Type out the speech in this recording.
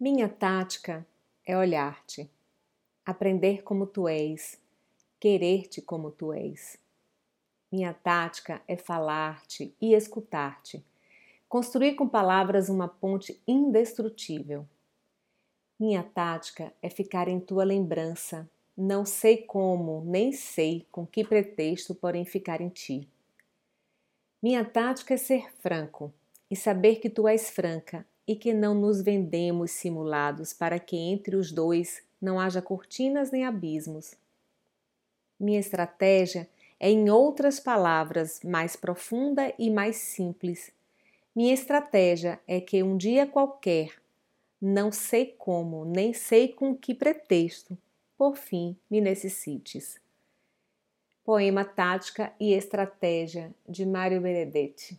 Minha tática é olhar-te, aprender como tu és, querer-te como tu és. Minha tática é falar-te e escutar-te, construir com palavras uma ponte indestrutível. Minha tática é ficar em tua lembrança, não sei como, nem sei com que pretexto, porém ficar em ti. Minha tática é ser franco e saber que tu és franca e que não nos vendemos simulados para que entre os dois não haja cortinas nem abismos. Minha estratégia é, em outras palavras, mais profunda e mais simples. Minha estratégia é que um dia qualquer, não sei como, nem sei com que pretexto, por fim me necessites. Poema Tática e Estratégia de Mário Benedetti